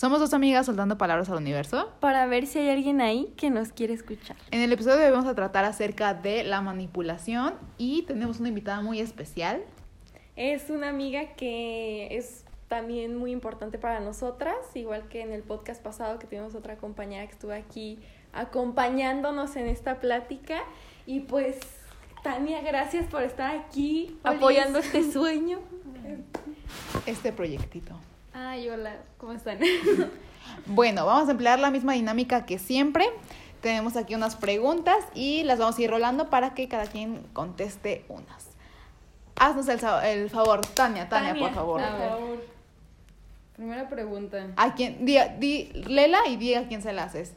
Somos dos amigas soltando palabras al universo. Para ver si hay alguien ahí que nos quiere escuchar. En el episodio de hoy vamos a tratar acerca de la manipulación y tenemos una invitada muy especial. Es una amiga que es también muy importante para nosotras, igual que en el podcast pasado que tuvimos otra compañera que estuvo aquí acompañándonos en esta plática. Y pues, Tania, gracias por estar aquí apoyando este sueño. Este proyectito. Ay, hola, ¿cómo están? Bueno, vamos a emplear la misma dinámica que siempre. Tenemos aquí unas preguntas y las vamos a ir rolando para que cada quien conteste unas. Haznos el, favor, Tania, Tania, por favor. A ver. Primera pregunta. A quién, di, di, léela y di a quién se la haces.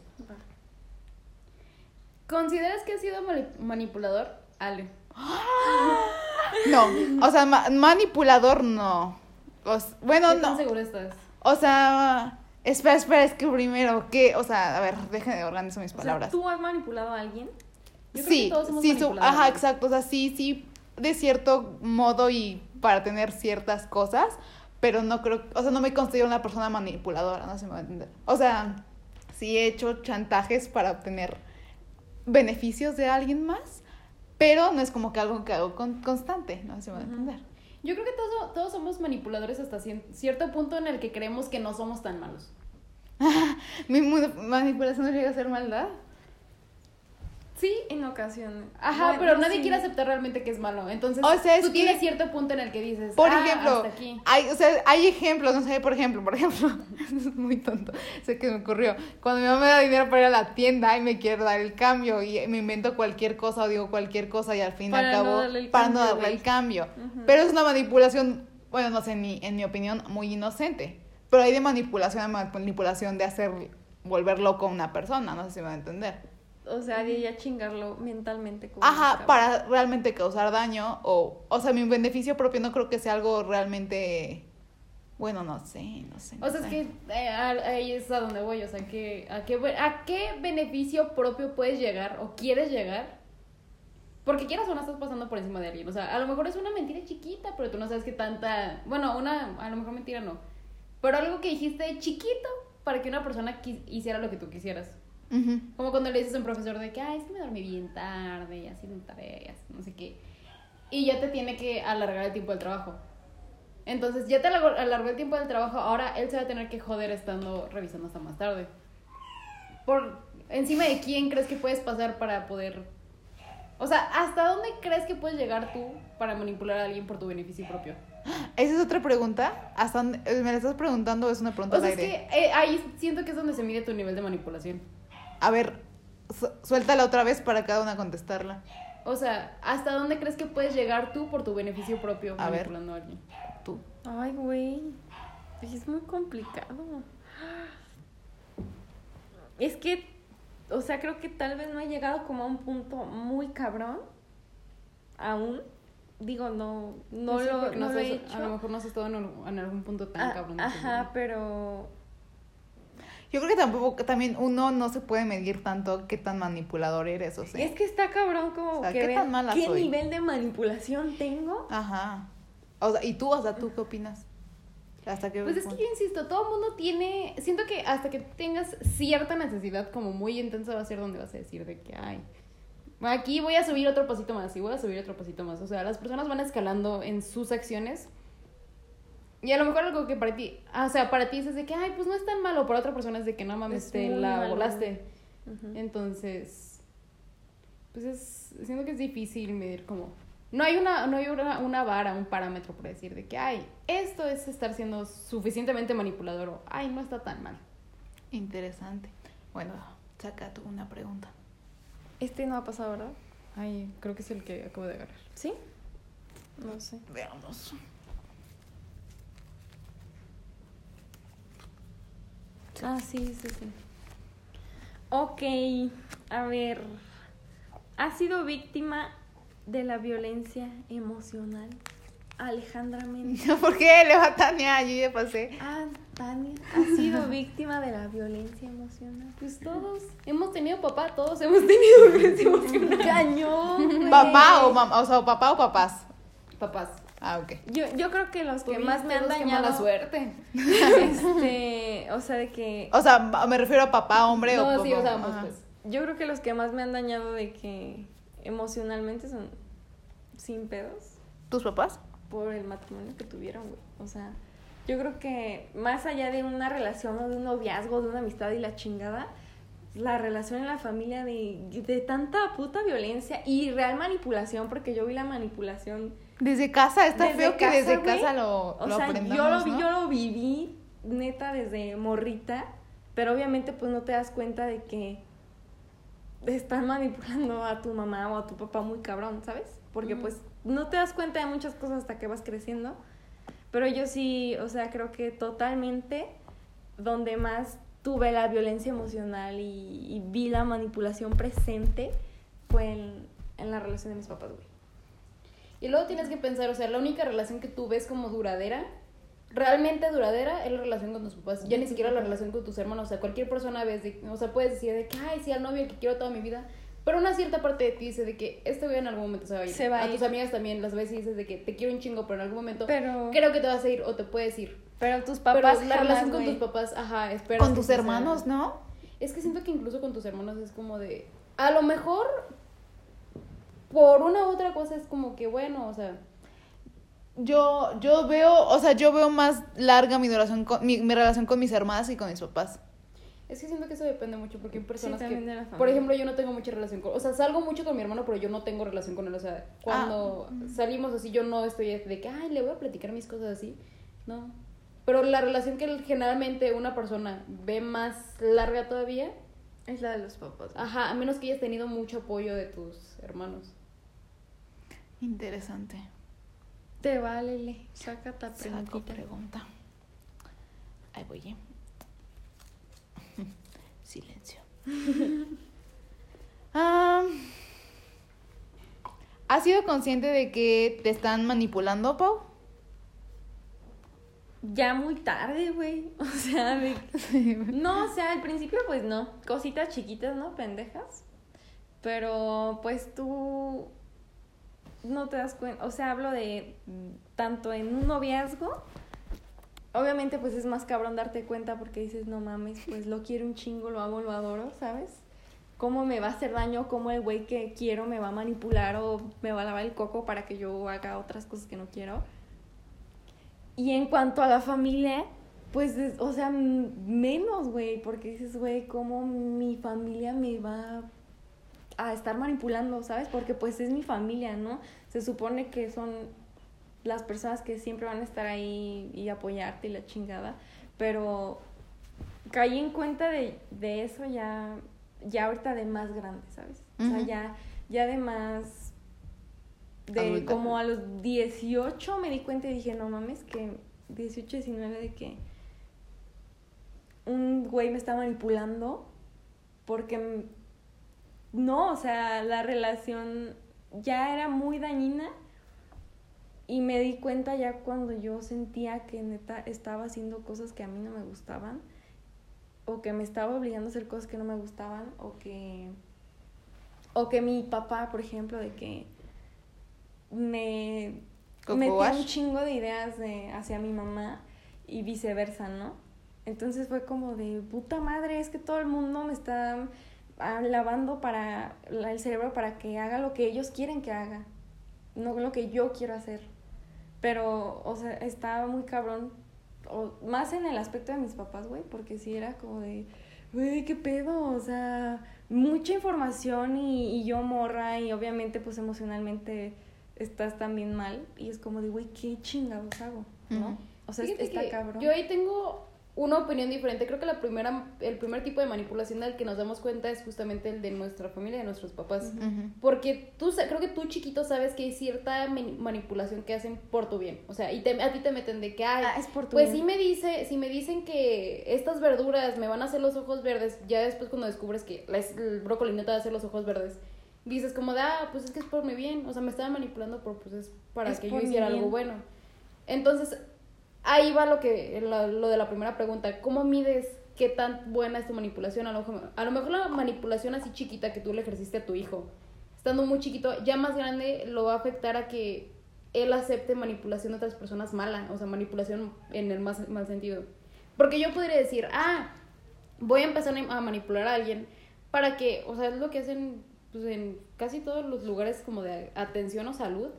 ¿Consideras que has sido mani- manipulador? Ale. No, o sea, ma- manipulador no. O bueno, ¿Qué tan no. segura estás? O sea, espera, espera, es que primero, ¿qué? O sea, a ver, déjenme organizar mis O sea, palabras. ¿Tú has manipulado a alguien? Yo creo sí, que todos hemos sí, su- ajá, exacto, o sea, sí, sí, de cierto modo y para tener ciertas cosas, pero no creo, o sea, no me considero una persona manipuladora, no se me va a entender. O sea, sí he hecho chantajes para obtener beneficios de alguien más, pero no es como que algo que hago con- constante, no se me va a entender. Yo creo que todos, todos somos manipuladores hasta cierto punto en el que creemos que no somos tan malos. Mi manipulación no llega a ser maldad. Sí, en ocasiones. Ajá, Bueno, pero nadie sí. quiere aceptar realmente que es malo. Entonces, O sea, tú tienes cierto punto en el que dices, Por "Ah, ejemplo, hasta aquí. hay, o sea, hay ejemplos, no sé, por ejemplo, por ejemplo, es muy tonto, sé que me ocurrió. Cuando mi mamá me da dinero para ir a la tienda y me quiere dar el cambio y me invento cualquier cosa o digo cualquier cosa y al fin y al cabo para no darle el cambio. Pero es una manipulación, bueno, no sé, en mi, en mi opinión, muy inocente. Pero hay de manipulación a manipulación de hacer volver loco a una persona, no sé si me va a entender. O sea, de ya chingarlo mentalmente. como Ajá, para realmente causar daño o, o sea, mi beneficio propio no creo que sea algo realmente, bueno, no sé, no sé. no O sea, es sé. que eh, ahí es a donde voy, o sea, que, a, qué, ¿a qué beneficio propio puedes llegar o quieres llegar? Porque quieras o no estás pasando por encima de alguien, o sea, a lo mejor es una mentira chiquita, pero tú no sabes qué tanta, bueno, una, a lo mejor mentira no, pero algo que dijiste chiquito para que una persona hiciera lo que tú quisieras. Ujú. Como cuando le dices a un profesor de que, ay, es que me dormí bien tarde y así de tareas, no sé qué. Y ya te tiene que alargar el tiempo del trabajo. Entonces, ya te alargó, el tiempo del trabajo, ahora él se va a tener que joder estando revisando hasta más tarde. Por encima de quién crees que puedes pasar para poder... O sea, ¿hasta dónde crees que puedes llegar tú para manipular a alguien por tu beneficio propio? Esa es otra pregunta. ¿Hasta dónde- eh, ¿Me la estás preguntando o es una pregunta O sea, al es aire? que eh, ahí siento que es donde se mide tu nivel de manipulación. A ver, su- suéltala otra vez para cada una contestarla. O sea, ¿hasta dónde crees que puedes llegar tú por tu beneficio propio A ver. manipulando a alguien? Tú. Ay, güey. Pues es muy complicado. Es que, o sea, creo que tal vez no he llegado como a un punto muy cabrón. Aún. Digo, no, no Pues sí, lo, porque no no lo he hecho. A lo mejor no has estado en, algún punto tan Ah, cabrón. Ajá, pero Yo creo que tampoco, también uno no se puede medir tanto qué tan manipulador eres, o sea. es que está cabrón como O sea, que ¿qué tan mala qué soy? nivel de manipulación tengo. Ajá. O sea, ¿y tú, o sea, tú qué opinas? Hasta que Pues es que yo insisto, todo el mundo tiene. Siento que hasta que tengas cierta necesidad como muy intensa va a ser donde vas a decir de que, ay, aquí voy a subir otro pasito más y voy a subir otro pasito más. O sea, las personas van escalando en sus acciones. Y a lo mejor algo que para ti, ah, o sea, para ti es de que, ay, pues no es tan malo, para otra persona es de que no mames, Es te la malo. volaste. Entonces, pues es, siento que es difícil medir como... No hay una, no hay una, una vara, un parámetro para decir de que, ay, esto es estar siendo suficientemente manipulador o, ay, no está tan mal. Interesante. Bueno, saca tú una pregunta. Este no ha pasado, ¿verdad? Ay, creo que es el que acabo de agarrar. ¿Sí? No sé. Veamos. Ah, sí, sí, sí. Ok, a ver. ¿Has sido víctima de la violencia emocional? Alejandra Méndez. ¿Por qué? Le va a Tania, yo ya pasé. Ah, Tania. ¿Has sido víctima de la violencia emocional? Pues todos hemos tenido papá, todos hemos tenido violencia emocional. Cañón. ¿Papá o mamá? O sea, papá o papás. Papás. Ah, ok. Yo, yo creo que los que más me han dañado. mala suerte. Este, o sea, de que O sea, me refiero a papá, hombre o No, sí, papá. o sea, ambos, pues. yo creo que los que más me han dañado de que emocionalmente son sin pedos ¿Tus papás? por el matrimonio que tuvieron, güey. O sea, yo creo que más allá de una relación o de un noviazgo, de una amistad y la chingada, la relación en la familia de, de tanta puta violencia y real manipulación, porque yo vi la manipulación Desde casa, está Desde feo que casa, desde güey. casa lo, O lo sea, aprendamos, yo lo, ¿no? yo lo viví neta desde morrita, pero obviamente pues no te das cuenta de que están manipulando a tu mamá o a tu papá muy cabrón, ¿sabes? Porque Ujú. pues no te das cuenta de muchas cosas hasta que vas creciendo. Pero yo sí, o sea, creo que totalmente donde más tuve la violencia emocional y, y vi la manipulación presente fue en, en la relación de mis papás, güey. Y luego tienes que pensar, o sea, la única relación que tú ves como duradera, realmente duradera, es la relación con tus papás. Ya ni siquiera la relación con tus hermanos. O sea, cualquier persona ves, de, o sea, puedes decir de que, ay, sí, al novio que quiero toda mi vida. Pero una cierta parte de ti dice de que este güey en algún momento se va a ir. Se va a tus ir. amigas también las ves y dices de que te quiero un chingo, pero en algún momento Pero, creo que te vas a ir o te puedes ir. pero tus Pero papás la jamás, relación con tus papás, ajá, espera. Con tus hermanos, ¿no? Es que siento que incluso con tus hermanos es como de. A lo mejor. Por una u otra cosa es como que bueno, o sea. Yo, yo veo, o sea, yo veo más larga mi relación con, mi, mi relación con mis hermanas y con mis papás. Es que siento que eso depende mucho porque hay personas también que. Por ejemplo, yo no tengo mucha relación con. O sea, salgo mucho con mi hermano, pero yo no tengo relación con él. O sea, cuando Ah. salimos así, yo no estoy de que, ay, le voy a platicar mis cosas así. No. Pero la relación que generalmente una persona ve más larga todavía, Es la de los papás. ajá, a menos que hayas tenido mucho apoyo de tus hermanos. Interesante. Te vale, le. Saca ta preguntita. pregunta. Ahí voy, ¿eh? Silencio. Ah, ¿Has sido consciente de que te están manipulando, Pau? Ya muy tarde, güey. O sea, de- no, o sea, al principio pues no. Cositas chiquitas, ¿no? Pendejas. Pero pues tú no te das cuenta. O sea, hablo de mm, tanto en un noviazgo. Obviamente pues es más cabrón darte cuenta porque dices, no mames, pues lo quiero un chingo, lo amo, lo adoro, ¿sabes? ¿Cómo me va a hacer daño? ¿Cómo el güey que quiero me va a manipular o me va a lavar el coco para que yo haga otras cosas que no quiero? Y en cuanto a la familia, pues, es- o sea, menos, güey, porque dices, güey, ¿cómo mi familia me va a estar manipulando, ¿sabes? Porque pues es mi familia, ¿no? Se supone que son las personas que siempre van a estar ahí y apoyarte y la chingada, pero caí en cuenta de, de eso ya, ya ahorita de más grande, ¿sabes? O sea, ya, ya de más de Adulta. como a los 18 me di cuenta y dije, no mames, que 18, 19 de que un güey me está manipulando porque no, o sea, la relación ya era muy dañina y me di cuenta ya cuando yo sentía que neta estaba haciendo cosas que a mí no me gustaban o que me estaba obligando a hacer cosas que no me gustaban o que o que mi papá, por ejemplo, de que me metía un chingo de ideas de, hacia mi mamá y viceversa, ¿no? Entonces fue como de puta madre, es que todo el mundo me está lavando para el cerebro para que haga lo que ellos quieren que haga, no lo que yo quiero hacer. Pero, o sea, estaba muy cabrón, o, más en el aspecto de mis papás, güey, porque sí era como de, güey, qué pedo, o sea, mucha información y, y yo morra y obviamente pues emocionalmente estás también mal y es como de, güey, qué chingados hago, ¿no? Ujú. O sea, Fíjate está cabrón. Yo ahí tengo una opinión diferente. Creo que la primera, el primer tipo de manipulación del que nos damos cuenta es justamente el de nuestra familia, de nuestros papás. Porque tú, sa- creo que tú chiquito sabes que hay cierta mani- manipulación que hacen por tu bien. O sea, y te- a ti te meten de que, ay, Ah, es por tu pues bien. sí me dice, si me dicen que estas verduras me van a hacer los ojos verdes, ya después cuando descubres que el brócoli no te va a hacer los ojos verdes, dices como de, ah, pues es que es por mi bien. O sea, me estaban manipulando por, pues es para Es que yo hiciera algo bueno. Entonces, ahí va lo que lo, lo de la primera pregunta. ¿Cómo mides qué tan buena es tu manipulación? A lo, a lo mejor la manipulación así chiquita que tú le ejerciste a tu hijo, estando muy chiquito, ya más grande lo va a afectar a que él acepte manipulación de otras personas mala, o sea, manipulación en el más mal sentido. Porque yo podría decir, ah, voy a empezar a manipular a alguien para que, o sea, es lo que hacen pues, en casi todos los lugares como de atención o salud,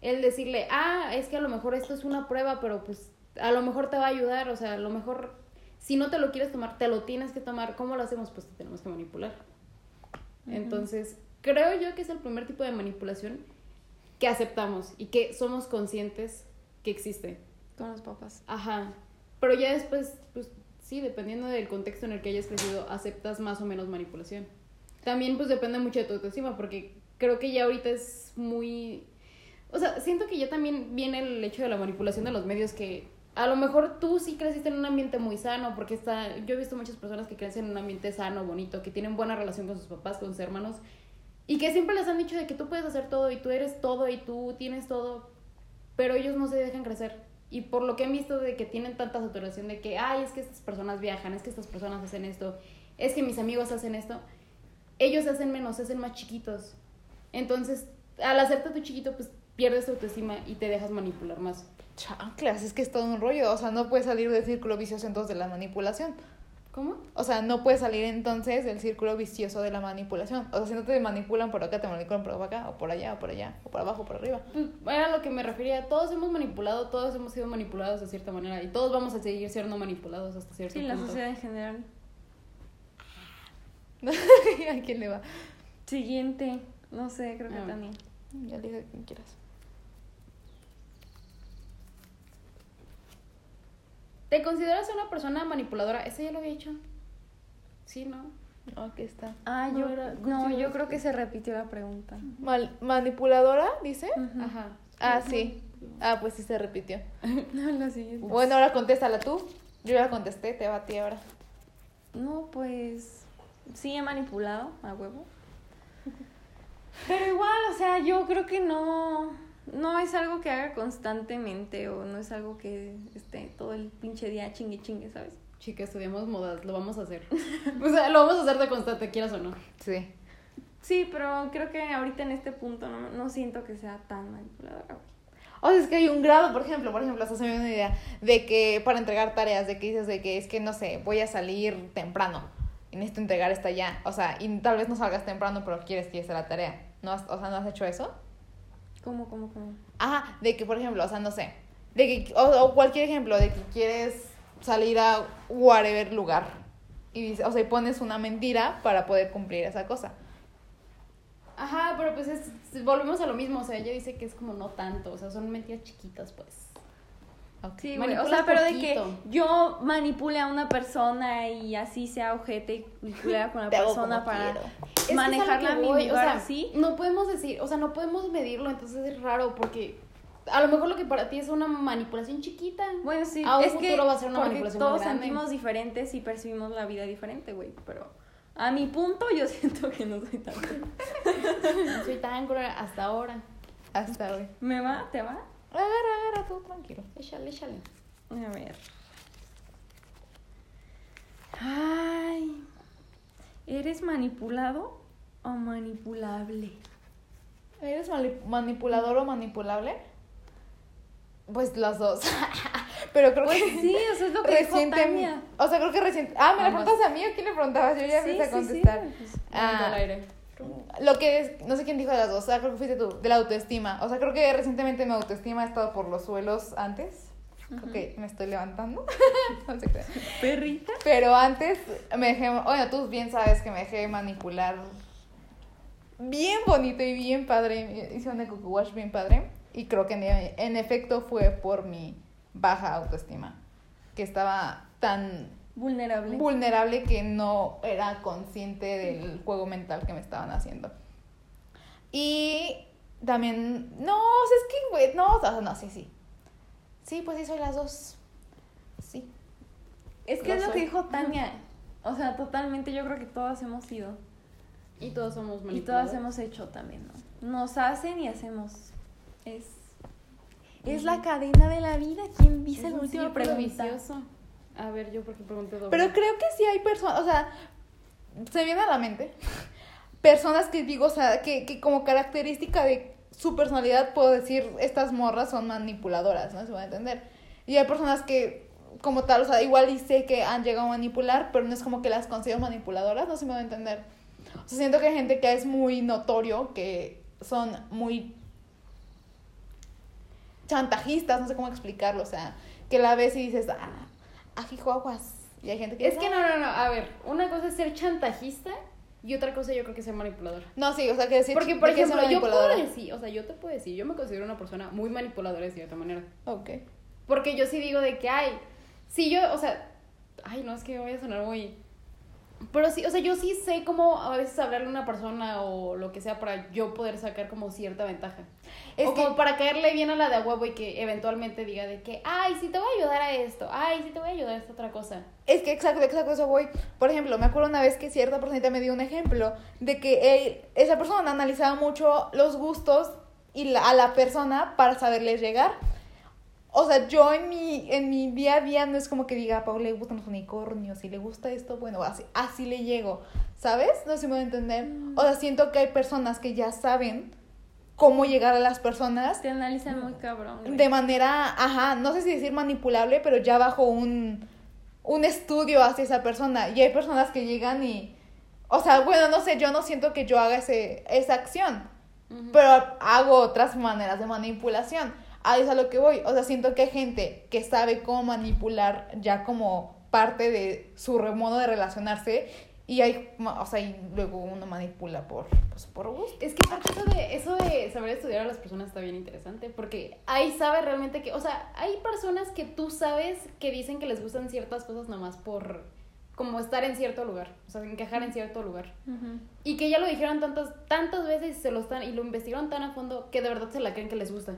el decirle, ah, es que a lo mejor esto es una prueba, pero pues a lo mejor te va a ayudar, o sea, a lo mejor si no te lo quieres tomar, te lo tienes que tomar. ¿Cómo lo hacemos? Pues te tenemos que manipular. Entonces, creo yo que es el primer tipo de manipulación que aceptamos y que somos conscientes que existe. Con los papás. Ajá. Pero ya después, pues sí, dependiendo del contexto en el que hayas crecido, aceptas más o menos manipulación. También pues depende mucho de tu autoestima, porque creo que ya ahorita es muy... O sea, siento que ya también viene el hecho de la manipulación de los medios que a lo mejor tú sí creciste en un ambiente muy sano, porque está, yo he visto muchas personas que crecen en un ambiente sano, bonito, que tienen buena relación con sus papás, con sus hermanos, y que siempre les han dicho de que tú puedes hacer todo y tú eres todo y tú tienes todo, pero ellos no se dejan crecer. Y por lo que he visto de que tienen tanta saturación de que, ay, es que estas personas viajan, es que estas personas hacen esto, es que mis amigos hacen esto, ellos hacen menos, se hacen más chiquitos. Entonces, al hacerte tu chiquito, pues pierdes tu autoestima y te dejas manipular más. Chanclas, es que es todo un rollo, o sea, no puedes salir del círculo vicioso entonces de la manipulación. ¿Cómo? O sea, no puedes salir entonces del círculo vicioso de la manipulación. O sea, si no te manipulan por acá, te manipulan por acá, o por allá, o por allá, o por abajo, o por arriba. Pues era lo que me refería. Todos hemos manipulado, todos hemos sido manipulados de cierta manera. Y todos vamos a seguir siendo manipulados hasta cierto sí, punto. Sí, la sociedad en general. ¿A quién le va? Siguiente. No sé, creo que Ah. también. Ya le digo a quien quieras. ¿Te consideras una persona manipuladora? Ese ya lo había dicho. Sí, ¿no? No, aquí está. Ah, No, yo, era- no, yo creo que se repitió la pregunta. Mal- ¿Manipuladora, dice? Ajá. Ah, sí. Ah, pues sí se repitió. No, la siguiente. Bueno, ahora contéstala tú. Yo ya contesté, te va a ti ahora. No, pues sí he manipulado a huevo. Pero igual, o sea, yo creo que no, no es algo que haga constantemente o no es algo que esté todo el pinche día chingue chingue, ¿sabes? Chica, estudiamos modas, lo vamos a hacer. o sea, lo vamos a hacer de constante, quieras o no. Sí. Sí, pero creo que ahorita en este punto no, no siento que sea tan manipuladora. O sea, es que hay un grado, por ejemplo, por ejemplo, hasta se me una idea de que para entregar tareas, de que dices de que es que, no sé, voy a salir temprano y necesito entregar esta ya. O sea, y tal vez no salgas temprano, pero quieres que sea la tarea. ¿No has, o sea, ¿no has hecho eso? ¿Cómo, cómo, cómo? Ajá, de que, por ejemplo, o sea, no sé, de que, o, o cualquier ejemplo, de que quieres salir a whatever lugar y, dice- o sea, y pones una mentira para poder cumplir esa cosa. Ajá, pero pues es, volvemos a lo mismo. O sea, ella dice que es como no tanto. O sea, son mentiras chiquitas, pues. Sí, güey, o sea, pero de que yo manipule a una persona y así sea ojete y culera con la persona para quiero. Manejarla a mi lugar o sea, así. No podemos decir, o sea, no podemos medirlo, entonces es raro porque a lo mejor lo que para ti es una manipulación chiquita. Bueno, sí, a un es que va a ser una porque manipulación muy todos grande. sentimos diferentes y percibimos la vida diferente, güey, pero a mi punto yo siento que no soy tan... No soy tan cruel hasta ahora. Hasta hoy. ¿Me va? ¿Te va? Agarra, agarra, tú tranquilo. Échale, échale. A ver. Ay. ¿Eres manipulado o manipulable? ¿Eres mani- manipulador o manipulable? Pues las dos. Pero creo Pues que sí, eso es lo que dijo reciente. Tania. O sea, creo que reciente. Ah, ¿me la preguntas a mí o quién le preguntabas? Yo ya Sí, empecé a sí, contestar. sí, pues, Ah, al aire. Lo que es, no sé quién dijo de las dos, o sea, creo que fuiste tú, de la autoestima. O sea, creo que recientemente mi autoestima ha estado por los suelos antes. Creo que me estoy levantando. no sé qué. Perrita. Pero antes me dejé, bueno, tú bien sabes que me dejé manipular bien bonito y bien padre. Hice un coco wash bien padre. Y creo que en, en efecto fue por mi baja autoestima. Que estaba tan Vulnerable. vulnerable que no era consciente del juego mental que me estaban haciendo. Y también, no, o sea, es que, güey, no, o sea, no, sí, sí. Sí, pues sí, soy las dos. Sí. es que Lo es lo soy. que dijo Tania. O sea, totalmente yo creo que todas hemos sido. Y todos somos Y todas hemos hecho también, ¿no? Nos hacen y hacemos. Es. Es la cadena de la vida. ¿Quién dice Es última círculo pregunta? vicioso. A ver, yo porque pregunté doble. Pero creo que sí hay personas, o sea, se viene a la mente personas que digo, o sea, que, que como característica de su personalidad puedo decir, estas morras son manipuladoras, ¿no? Se va a entender. Y hay personas que como tal, o sea, igual y sé que han llegado a manipular, pero no es como que las considero manipuladoras, no si me va a entender. O sea, siento que hay gente que es muy notorio, que son muy chantajistas, no sé cómo explicarlo, o sea, que la ves y dices, ah, ajijuaguas. Y hay gente que Es que "Ah". no, no, no. A ver, una cosa es ser chantajista y otra cosa yo creo que ser manipulador. No, sí, o sea, que decir Porque, por de ejemplo, yo puedo decir, o sea, yo te puedo decir, yo me considero una persona muy manipuladora de cierta manera. Ok. Porque yo sí digo de que, ay, sí, yo, o sea, ay, no, es que voy a sonar muy... Pero sí, o sea, yo sí sé cómo a veces hablarle a una persona o lo que sea para yo poder sacar como cierta ventaja. Es o que- como para caerle bien a la de a huevo y que eventualmente diga de que, ay, sí te voy a ayudar a esto, ay, sí te voy a ayudar a esta otra cosa. Es que exacto, exacto, eso voy. Por ejemplo, me acuerdo una vez que cierta personita me dio un ejemplo de que él- esa persona analizaba mucho los gustos y la- a la persona para saberle llegar. O sea, yo en mi, en mi día a día no es como que diga, a le gustan los unicornios, si le gusta esto, bueno, así, así le llego, ¿sabes? No sé si me voy a entender. O sea, siento que hay personas que ya saben cómo llegar a las personas Te analizan muy cabrón. güey. de manera, ajá, no sé si decir manipulable, pero ya bajo un, un estudio hacia esa persona. Y hay personas que llegan y, o sea, bueno, no sé, yo no siento que yo haga ese, esa acción, pero hago otras maneras de manipulación. Ahí es a lo que voy. O sea, siento que hay gente que sabe cómo manipular ya como parte de su modo de relacionarse. Y hay, o sea, y luego uno manipula por, pues, por gusto. Es que aparte eso de, eso de saber estudiar a las personas está bien interesante, porque ahí sabe realmente que, o sea, hay personas que tú sabes que dicen que les gustan ciertas cosas nomás por como estar en cierto lugar, o sea, encajar en cierto lugar. Y que ya lo dijeron tantas, tantas veces y se lo están, y lo investigaron tan a fondo que de verdad se la creen que les gusta.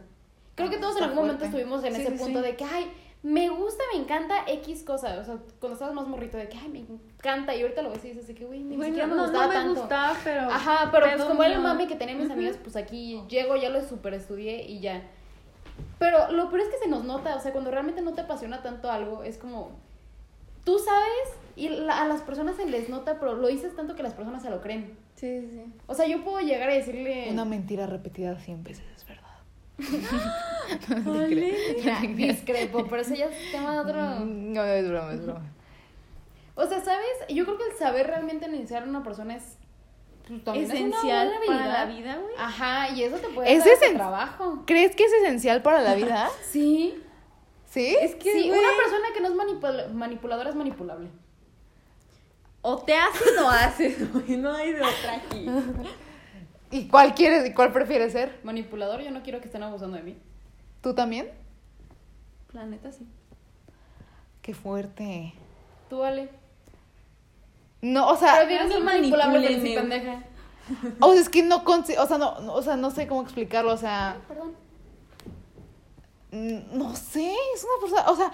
Creo que todos en algún momento estuvimos en Sí, ese sí, punto sí. de que, ay, me gusta, me encanta X cosa. O sea, cuando estabas más morrito de que, ay, me encanta. Y ahorita lo ves y dices de que, güey, ni Bueno, siquiera me no, gustaba no me tanto. gustaba, pero. Ajá, pero pues como era el no. mami que tenía mis amigas, pues aquí llego, ya lo super estudié y ya. Pero lo peor es que se nos nota, o sea, cuando realmente no te apasiona tanto algo, es como, tú sabes y la- a las personas se les nota, pero lo dices tanto que las personas se lo creen. Sí, sí, sí. O sea, yo puedo llegar a decirle... Una mentira repetida 100 veces es verdad. Ole. Mira, discrepo, pero eso ya es tema de otro... Mm, No, es broma, es broma. O sea, ¿sabes? Yo creo que el saber realmente iniciar a una persona es... pues, también Esencial para la vida, güey. Ajá, y eso te puede Es dar trabajo. ¿Crees que es esencial para la vida? Sí. ¿Sí? Es que, sí, una persona que no es manipula- manipuladora es manipulable. O te haces o haces, güey. No hay de otra aquí. ¿Y cuál quieres y cuál prefieres ser? Manipulador, yo no quiero que estén abusando de mí. ¿Tú también? Planeta sí. Qué fuerte. Tú, vale. No, o sea, Prefieres ser manipulable que pendeja. o sea, es que no, consi- o sea, no, no- o sea, no sé cómo explicarlo, o sea, Perdón. no sé, es una persona, o sea,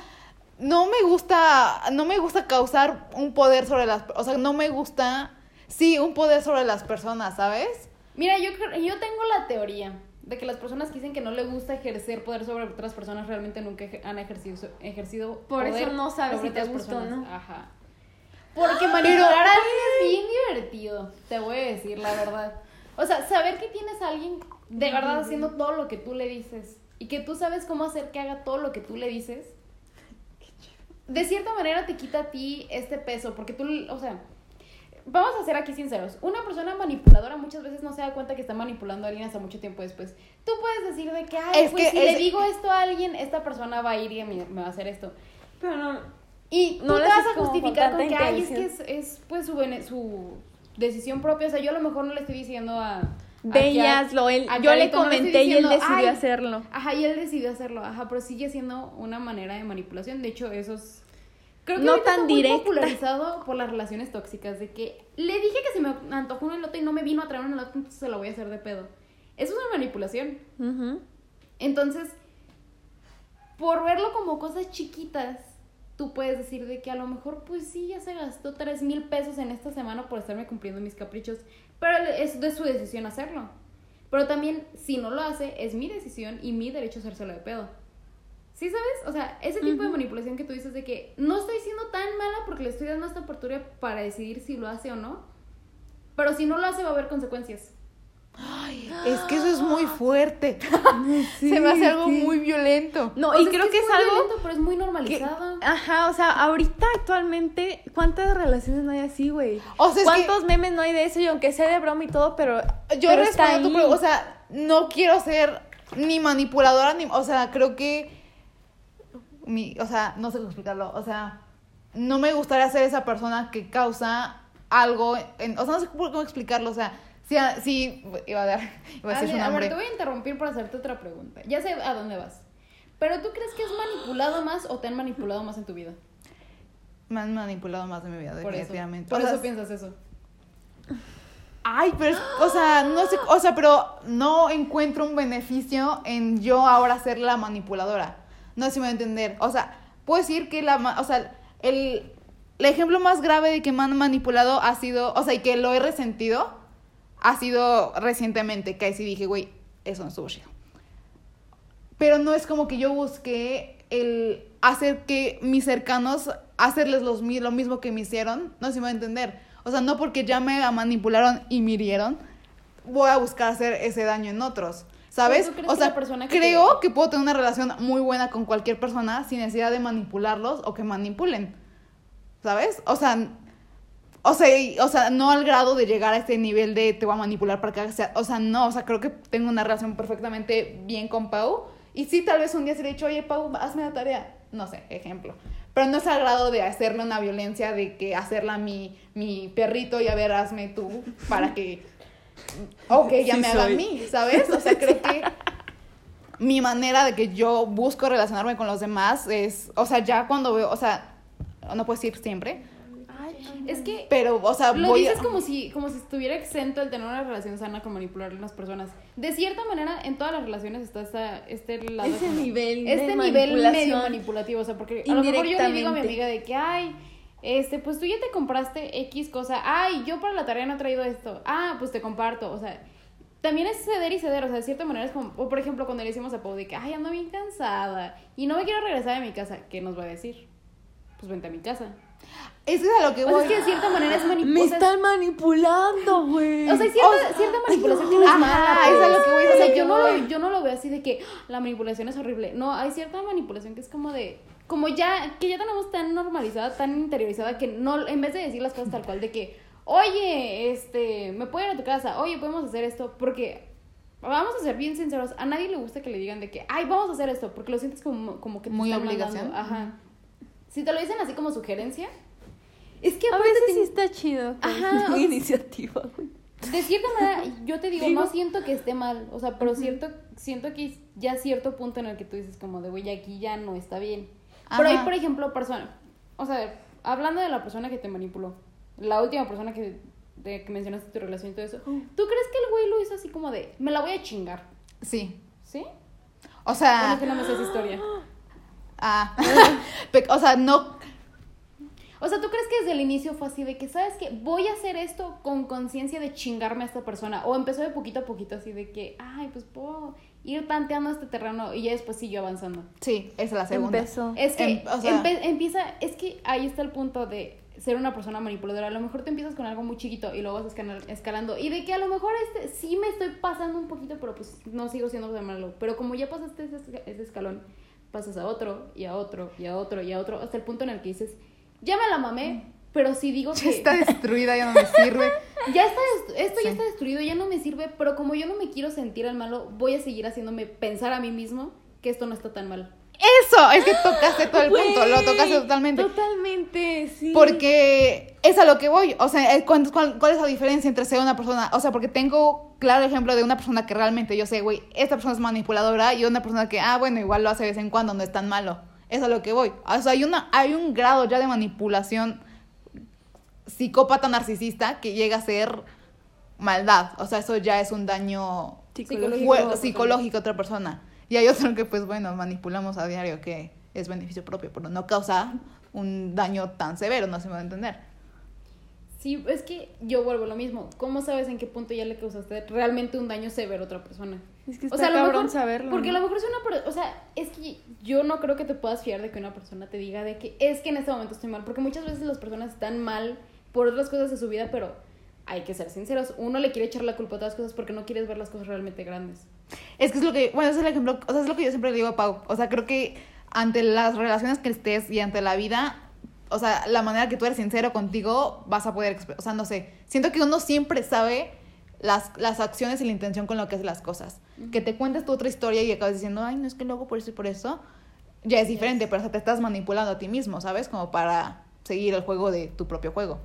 no me gusta, no me gusta causar un poder sobre las, o sea, no me gusta, sí, un poder sobre las personas, ¿sabes? Mira, yo, yo tengo la teoría de que las personas que dicen que no le gusta ejercer poder sobre otras personas realmente nunca han ejercido, ejercido Por eso no sabes sobre si te personas. no. Ajá. Porque manipular a alguien es bien divertido, te voy a decir la verdad. O sea, saber que tienes a alguien de verdad haciendo todo lo que tú le dices y que tú sabes cómo hacer que haga todo lo que tú le dices, de cierta manera te quita a ti este peso, porque tú, o sea, vamos a ser aquí sinceros, una persona manipuladora muchas veces no se da cuenta que está manipulando a alguien hasta mucho tiempo después. Tú puedes decir de que, ay, Es pues que si es- le digo esto a alguien, esta persona va a ir y me, me va a hacer esto. Pero no. Y tú No te lo vas a justificar con con que, ay, es que es, pues su, su decisión propia. O sea, yo a lo mejor no le estoy diciendo a... a Ve y Kat- hazlo. Él, yo le no comenté y él decidió "Ay, hacerlo. Ajá, y él decidió hacerlo. Ajá, pero sigue siendo una manera de manipulación. De hecho, eso es... Creo que No tan directa. popularizado por las relaciones tóxicas. De que le dije que se me antojó un elote y no me vino a traer un elote, entonces se lo voy a hacer de pedo. Eso es una manipulación. Entonces, por verlo como cosas chiquitas, tú puedes decir de que a lo mejor, pues sí, ya se gastó tres mil pesos en esta semana por estarme cumpliendo mis caprichos, pero es de su decisión hacerlo. Pero también, si no lo hace, es mi decisión y mi derecho a hacérselo de pedo. ¿Sí sabes? O sea, ese tipo de manipulación que tú dices de que no estoy siendo tan mala porque le estoy dando esta oportunidad para decidir si lo hace o no, pero si no lo hace va a haber consecuencias. Es que eso es muy fuerte. Sí, Se me hace algo sí. muy violento. No, O sea, y creo que es, muy algo violento, pero es muy que- normalizado. Ajá, o sea, ahorita actualmente, ¿cuántas relaciones no hay así, güey? O sea, es que- ¿Cuántos memes no hay de eso? Y aunque sea de broma y todo, pero. Yo pero respondo tu pregunta, o sea, no quiero ser ni manipuladora ni, o sea, creo que mi, o sea, no sé cómo explicarlo, o sea, no me gustaría ser esa persona que causa algo, en, o sea, no sé cómo explicarlo, o sea, si, si iba a dar, iba a decir Ale, su a ver, nombre. te voy a interrumpir para hacerte otra pregunta. Ya sé a dónde vas. Pero ¿tú crees que has manipulado más o te han manipulado más en tu vida? Me han manipulado más de mi vida, Por eso. definitivamente. Por O sea, eso piensas eso. Ay, pero, o sea, no sé, o sea, pero no encuentro un beneficio en yo ahora ser la manipuladora. No sé si me voy a entender. O sea, puedo decir que la, o sea, el, el ejemplo más grave de que me han manipulado ha sido, o sea, y que lo he resentido, ha sido recientemente, que ahí sí dije, güey, eso no estuvo chido. Pero no es como que yo busqué el hacer que mis cercanos, hacerles los, lo mismo que me hicieron, no sé si me va a entender. O sea, no porque ya me manipularon y me hirieron, voy a buscar hacer ese daño en otros. ¿Sabes? ¿Pero tú crees O sea, que creo te- que puedo tener una relación muy buena con cualquier persona sin necesidad de manipularlos o que manipulen. ¿Sabes? O sea, o sea, o sea, no al grado de llegar a este nivel de te voy a manipular para que hagas- o sea, no, o sea, creo que tengo una relación perfectamente bien con Pau. Y sí, tal vez un día se le he dicho, oye, Pau, hazme la tarea. No sé, ejemplo. Pero no es al grado de hacerle una violencia, de que hacerla mi, mi perrito y a ver, hazme tú para que. O que ella Sí me haga a mí, ¿sabes? O sea, creo que mi manera de que yo busco relacionarme con los demás es, o sea, ya cuando veo, o sea, no puedo decir siempre, Es que pero, o sea, lo voy a- dices como si, como si estuviera exento el tener una relación sana con manipular a las personas. De cierta manera, en todas las relaciones está esta, este lado. Ese como- nivel de Este nivel medio manipulativo. O sea, porque a lo mejor yo le digo a mi amiga de que, ay, este, pues tú ya te compraste X cosa. Ay, yo para la tarea no he traído esto. Ah, pues te comparto. O sea, también es ceder y ceder. O sea, de cierta manera es como, o por ejemplo, cuando le decimos a Pau de que, ay, ando bien cansada y no me quiero regresar a mi casa, ¿qué nos va a decir? Pues vente a mi casa. Es que es a lo que O sea, voy. es que de cierta manera es Me manipulación. están manipulando, güey. O sea, hay cierta, O sea, cierta manipulación que no es ajá, mala. es a pues. lo que voy, es O sea, yo no, lo, voy. yo no lo veo así de que "Ah, la manipulación es horrible. No, hay cierta manipulación que es como de. Como ya, que ya tenemos tan normalizada, tan interiorizada, que no, en vez de decir las cosas tal cual, de que, oye, este, me puedo ir a tu casa, oye, podemos hacer esto, porque. Vamos a ser bien sinceros, a nadie le gusta que le digan de que, ay, vamos a hacer esto, porque lo sientes como, como que te Muy están obligación. mandando. Ajá. Si te lo dicen así como sugerencia, es que A veces te- sí está chido. Ajá, o sea, iniciativa, güey. de cierta manera, yo te digo, Digo- no siento que esté mal, o sea, pero cierto, siento que es ya cierto punto en el que tú dices como de, güey, aquí ya no está bien. Pero hay, por ejemplo, personas, o sea, hablando de la persona que te manipuló, la última persona que, de, que mencionaste tu relación y todo eso, ¿tú crees que el güey lo hizo así como de, me la voy a chingar? Sí. ¿Sí? O sea, que no me sé esa historia. ah, o sea, no O sea, ¿tú crees que desde el inicio fue así de que, ¿sabes qué? Voy a hacer esto con conciencia de chingarme a esta persona. O empezó de poquito a poquito así de que, ay, pues puedo ir tanteando este terreno y ya después siguió avanzando. Sí, esa es la segunda. Empezó. Es que Em- o sea- empieza, es que ahí está el punto de ser una persona manipuladora. A lo mejor te empiezas con algo muy chiquito y luego vas escala- escalando. Y de que a lo mejor este sí me estoy pasando un poquito, pero pues no sigo siendo tan malo. Pero como ya pasaste ese, ese escalón, pasas a otro y a otro y a otro y a otro, hasta el punto en el que dices, ya me la mamé, pero si digo Ya que está destruida, ya no me sirve. ya está esto ya está destruido, ya no me sirve, pero como yo no me quiero sentir el malo, voy a seguir haciéndome pensar a mí mismo que esto no está tan mal. Eso, es que tocaste todo el punto, lo tocaste totalmente. Totalmente, sí. Porque es a lo que voy. O sea, ¿cuál, cuál, cuál es la diferencia entre ser una persona? O sea, porque tengo claro ejemplo de una persona que realmente yo sé, güey, esta persona es manipuladora y una persona que, ah, bueno, igual lo hace de vez en cuando, no es tan malo. Es a lo que voy. O sea, hay, una, hay un grado ya de manipulación psicópata narcisista que llega a ser maldad. O sea, eso ya es un daño Psicológico. a otra persona. Y hay otro que, pues bueno, manipulamos a diario que es beneficio propio, pero no causa un daño tan severo, no se me va a entender. Sí, es que yo vuelvo a lo mismo. ¿Cómo sabes en qué punto ya le causaste realmente un daño severo a otra persona? Es que o está sea, a lo cabrón mejor, saberlo. Porque a ¿no? lo mejor es una persona, o sea, es que yo no creo que te puedas fiar de que una persona te diga de que es que en este momento estoy mal, porque muchas veces las personas están mal por otras cosas de su vida, pero hay que ser sinceros. Uno le quiere echar la culpa a todas las cosas porque no quieres ver las cosas realmente grandes. Es que es lo que, bueno, ese es el ejemplo, o sea, es lo que yo siempre le digo a Pau. O sea, creo que ante las relaciones que estés y ante la vida, o sea, la manera que tú eres sincero contigo, vas a poder, o sea, no sé, siento que uno siempre sabe las, las acciones y la intención con lo que hace las cosas. Que te cuentes tu otra historia y acabas diciendo, ay, no es que lo hago por eso y por eso, ya es diferente, pero o sea, te estás manipulando a ti mismo, ¿sabes? Como para seguir el juego de tu propio juego.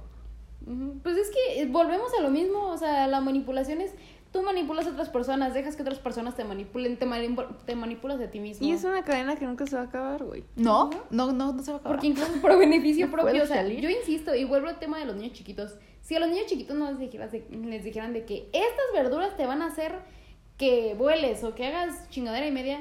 Pues es que eh, volvemos a lo mismo, o sea, la manipulación es, tú manipulas a otras personas, dejas que otras personas te manipulen, te, manipu- te manipulas a ti mismo. Y es una cadena que nunca se va a acabar, güey. ¿No? No, no, no se va a acabar. Porque incluso por beneficio No propio, o sea, salir. yo insisto, y vuelvo al tema de los niños chiquitos. Si a los niños chiquitos no les dijeras de- les dijeran de que estas verduras te van a hacer que vueles o que hagas chingadera y media,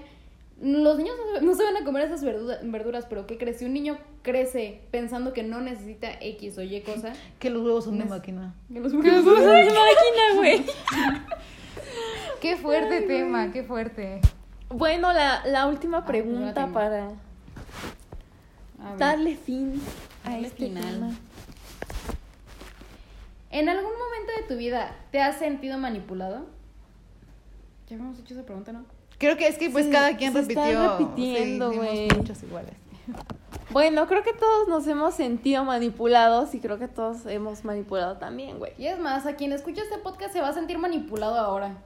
los niños no se, van a comer esas verduras, verduras, pero ¿qué crees? Si un niño crece pensando que no necesita X o Y cosa, Que los huevos son de máquina. que los máquina, güey. Qué fuerte tema, qué fuerte. Bueno, la, la última Ah, pregunta la para darle fin a Darle este final. tema. ¿En algún momento de tu vida te has sentido manipulado? Ya habíamos hecho esa pregunta, ¿no? Creo que es que pues Sí, cada quien se repitió. repitiendo, sí, hicimos güey. muchos iguales. Bueno, creo que todos nos hemos sentido manipulados y creo que todos hemos manipulado también, güey. Y es más, a quien escucha este podcast se va a sentir manipulado ahora.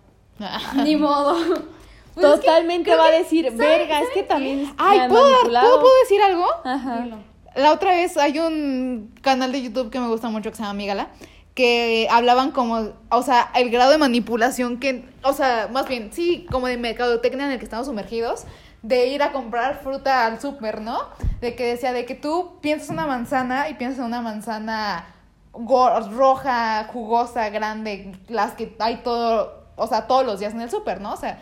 Ni modo. Pues es que Totalmente va a que- decir, ¿saben- verga, es que también me Ay, han ¿puedo, dar-. ¿puedo, puedo decir algo? Ajá. Dilo. La otra vez hay un canal de YouTube que me gusta mucho que se llama Migala, que hablaban como, o sea, el grado de manipulación que, o sea, más bien, sí, como de mercadotecnia en el que estamos sumergidos, de ir a comprar fruta al súper, ¿no? De que decía, de que tú piensas una manzana y piensas en una manzana roja, jugosa, grande, las que hay todo, o sea, todos los días en el súper, ¿no? O sea,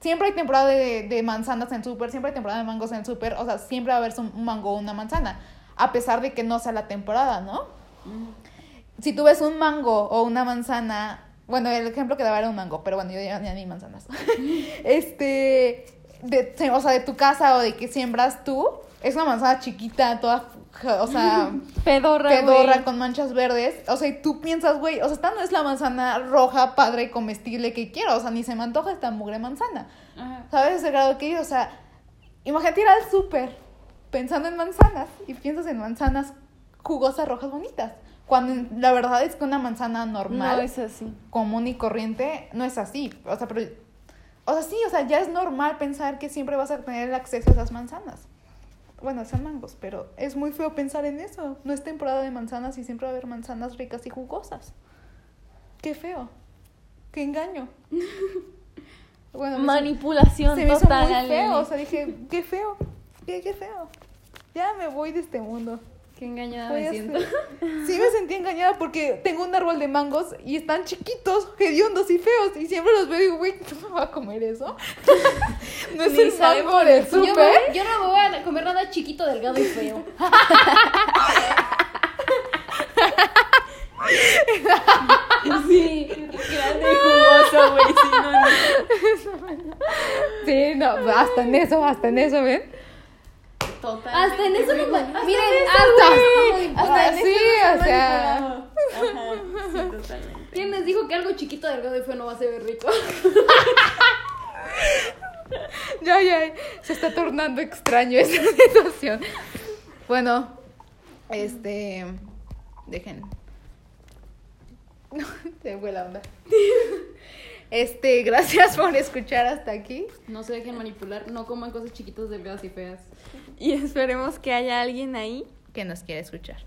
siempre hay temporada de, de manzanas en el súper, siempre hay temporada de mangos en el súper, o sea, siempre va a haber un mango o una manzana, a pesar de que no sea la temporada, ¿no? Si tú ves un mango o una manzana, bueno, el ejemplo que daba era un mango, pero bueno, yo ya, ni manzanas. este, de, o sea, de tu casa o de que siembras tú, es una manzana chiquita, toda, o sea, Pedorra, pedorra con manchas verdes. O sea, y tú piensas, güey, o sea, esta no es la manzana roja, padre, comestible que quiero. O sea, ni se me antoja esta mugre manzana. Ajá. ¿Sabes ese grado que O sea, imagínate ir al súper pensando en manzanas y piensas en manzanas jugosas, rojas, bonitas. Cuando la verdad es que una manzana normal No es así. común y corriente no es así. O sea, pero. O sea, sí, o sea, ya es normal pensar que siempre vas a tener acceso a esas manzanas. Bueno, son mangos, pero es muy feo pensar en eso. No es temporada de manzanas y siempre va a haber manzanas ricas y jugosas. Qué feo. Qué engaño. Bueno, Manipulación se me hizo total, muy Ale. feo. O sea, dije, qué feo. Qué, qué feo. Ya me voy de este mundo. Qué engañada Voy me siento. Sí me sentí engañada porque tengo un árbol de mangos y están chiquitos, hediondos y feos. Y siempre los veo y digo, güey, ¿no me va a comer eso? no es Ni el mango del Yo, súper. me- yo no voy a comer nada chiquito, delgado y feo. Sí, grande y jugoso, güey. Sí, no, no. Sí, no, hasta en eso, hasta en eso, ¿ven? Hasta en eso no me... Miren, Hasta, hasta, hasta sí, o sea. Ajá, sí, totalmente. ¿Quién les dijo que algo chiquito, delgado y feo no va a ser rico? Ya, ya, se está tornando extraño esta situación. Bueno, este. Dejen. No, se fue la onda. Este, gracias por escuchar hasta aquí. No se dejen manipular, no coman cosas chiquitas, delgadas y feas. Y esperemos que haya alguien ahí Que nos quiere escuchar.